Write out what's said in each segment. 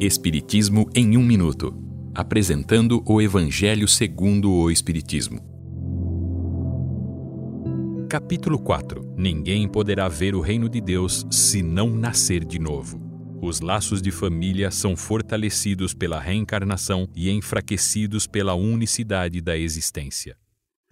Espiritismo em um minuto, apresentando o Evangelho segundo o Espiritismo. Capítulo 4. Ninguém poderá ver o reino de Deus se não nascer de novo. Os laços de família são fortalecidos pela reencarnação e enfraquecidos pela unicidade da existência.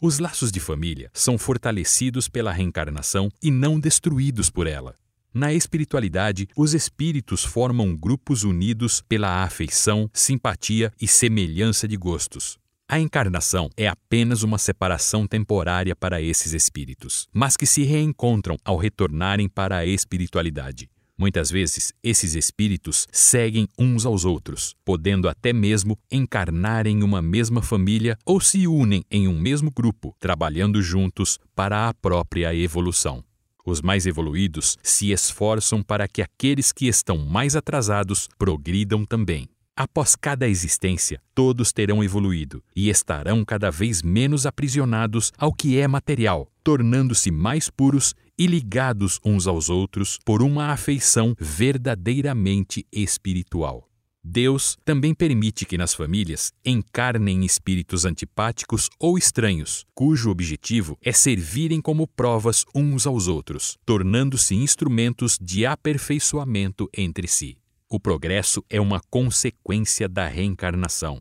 Os laços de família são fortalecidos pela reencarnação e não destruídos por ela. Na espiritualidade, os espíritos formam grupos unidos pela afeição, simpatia e semelhança de gostos. A encarnação é apenas uma separação temporária para esses espíritos, mas que se reencontram ao retornarem para a espiritualidade. Muitas vezes, esses espíritos seguem uns aos outros, podendo até mesmo encarnar em uma mesma família ou se unem em um mesmo grupo, trabalhando juntos para a própria evolução. Os mais evoluídos se esforçam para que aqueles que estão mais atrasados progridam também. Após cada existência, todos terão evoluído e estarão cada vez menos aprisionados ao que é material, tornando-se mais puros e ligados uns aos outros por uma afeição verdadeiramente espiritual. Deus também permite que nas famílias encarnem espíritos antipáticos ou estranhos, cujo objetivo é servirem como provas uns aos outros, tornando-se instrumentos de aperfeiçoamento entre si. O progresso é uma consequência da reencarnação.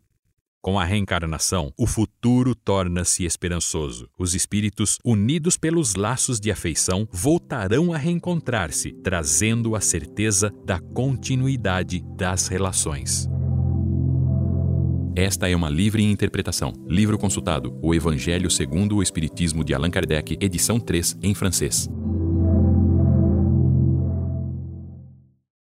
Com a reencarnação, o futuro torna-se esperançoso. Os espíritos, unidos pelos laços de afeição, voltarão a reencontrar-se, trazendo a certeza da continuidade das relações. Esta é uma livre interpretação. Livro consultado: O Evangelho segundo o Espiritismo de Allan Kardec, edição 3, em francês.